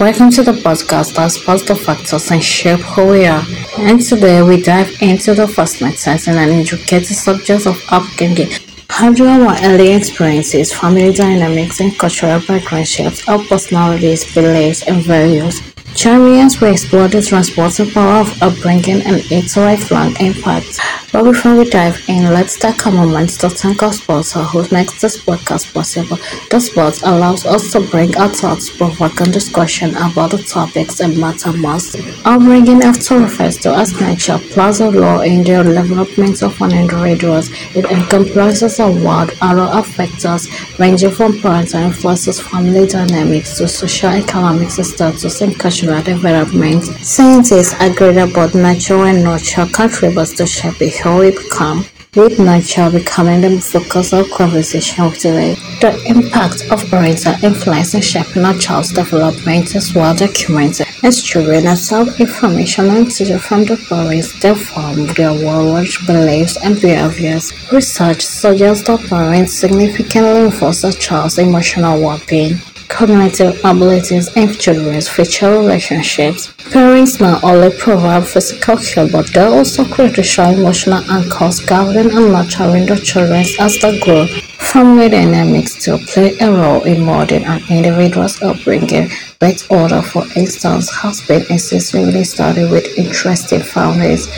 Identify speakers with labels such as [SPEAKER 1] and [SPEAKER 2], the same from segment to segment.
[SPEAKER 1] Welcome to the podcast that the factors and shape who we are. And today we dive into the fascinating and intricate subject of upbringing. How do our early experiences, family dynamics, and cultural background shapes our personalities, beliefs, and values? Chariots will explore the transporting power of upbringing and its lifelong impact. But before we dive in, let's take a moment to thank our sponsor who makes this podcast possible. This spot allows us to bring our thoughts, provoking discussion about the topics that matter most. Upbringing after refers to as nature plays a role in the development of an individual. It encompasses a wide array of factors ranging from parental influences, family dynamics, to social, economic status and cultural development. Scientists agree that nature and nurture contribute to shaping who we become, with nature becoming the focus of conversation today. The impact of parental influence in shaping a child's development is well documented, as children absorb information and teach from the parents that form their worldwide beliefs and behaviors. Research suggests that parents significantly enforce a child's emotional well-being cognitive abilities and children's future relationships. Parents not only provide physical care but they also crucial emotional and anchors guiding and nurturing the children as they grow. Family dynamics still play a role in molding an individual's upbringing. Birth order, for instance, has been extensively studied with interesting families.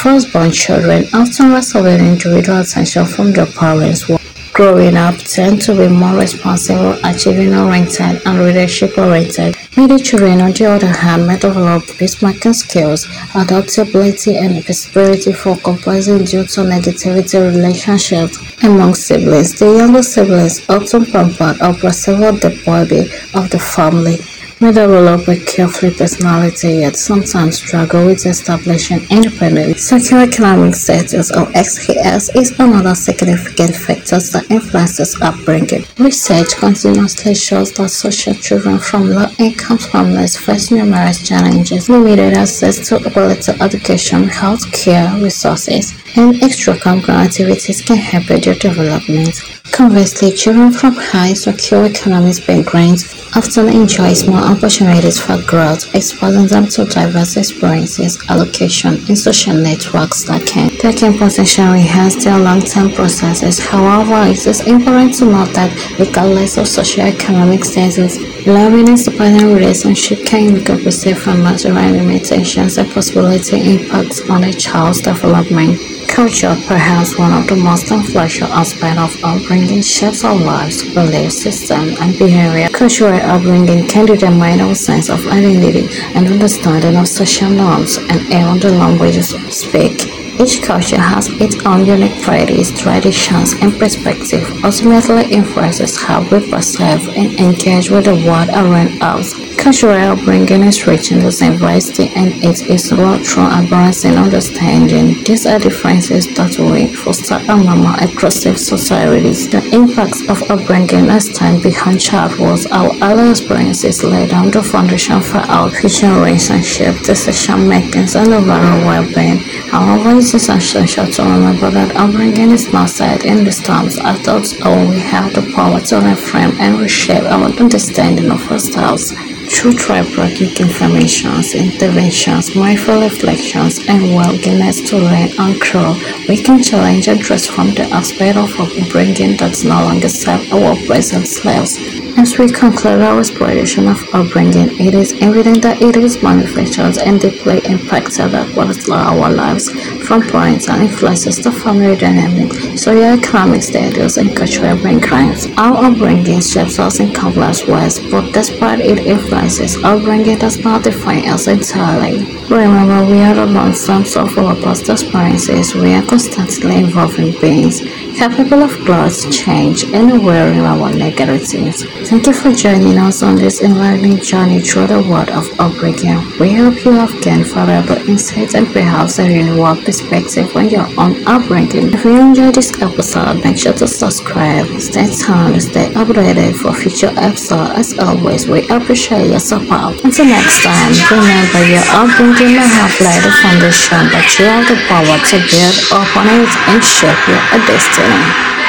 [SPEAKER 1] Firstborn children often receive individual attention from their parents growing up tend to be more responsible, achieving-oriented, and leadership-oriented. Middle children, on the other hand, may develop peacemaking skills, adaptability, and capacity for composing due to negativity relationships among siblings. The younger siblings often pampered or perceive the body of the family may develop a carefree personality yet sometimes struggle with establishing independence. Socioeconomic status or SES is another significant factor that influences upbringing. Research continuously shows that social children from low-income families face numerous challenges, limited access to quality education, health care resources, and extracurricular activities can hamper their development. Conversely, children from high socioeconomic backgrounds often enjoy more opportunities for growth, exposing them to diverse experiences, allocation, and social networks that can, that can potentially enhance their long-term processes. However, it is important to note that regardless of socioeconomic status, loving and supporting relationship can compensate for material limitations and possibility impacts on a child's development. Culture, perhaps one of the most influential aspects of upbringing, shapes our lives, belief system, and behavior. Cultural upbringing can determine our sense of identity and understanding of social norms and even the languages we speak. Each culture has its own unique priorities, traditions, and perspective, ultimately influences how we perceive and engage with the world around us. Cultural upbringing is rich in diversity and it is wrought through embracing understanding. These are differences that we foster a more inclusive societies. The impacts of upbringing stand behind childhood. Our early experiences lay down the foundation for our future relationship, decision making, and overall well-being. However, it is essential to remember that upbringing is not set in the terms. Adults only have the power to reframe and reshape our understanding of ourselves. Through therapeutic informations, interventions, mindful reflections, and willingness to learn and grow, we can challenge and transform the aspect of upbringing that no longer serve our present selves. As we conclude our exploration of upbringing, it is evident that it is manufactured and deeply impacted across our lives, from parental influences to family dynamics, socio-economic status, and cultural backgrounds. Our upbringing shapes us in countless ways, but despite its influences, upbringing does not define us entirely. Remember, we are the long sums of our past experiences. We are constantly evolving beings, capable of growth, change, and wearing our negatives. Thank you for joining us on this enlightening journey through the world of upbringing. We hope you have gained valuable insights and perhaps a renewed perspective you're on upbringing. If you enjoyed this episode, make sure to subscribe, stay tuned, stay updated for future episodes. As always, we appreciate your support. Until next time, remember your upbringing may have laid the foundation, but you have the power to build upon it and shape your destiny.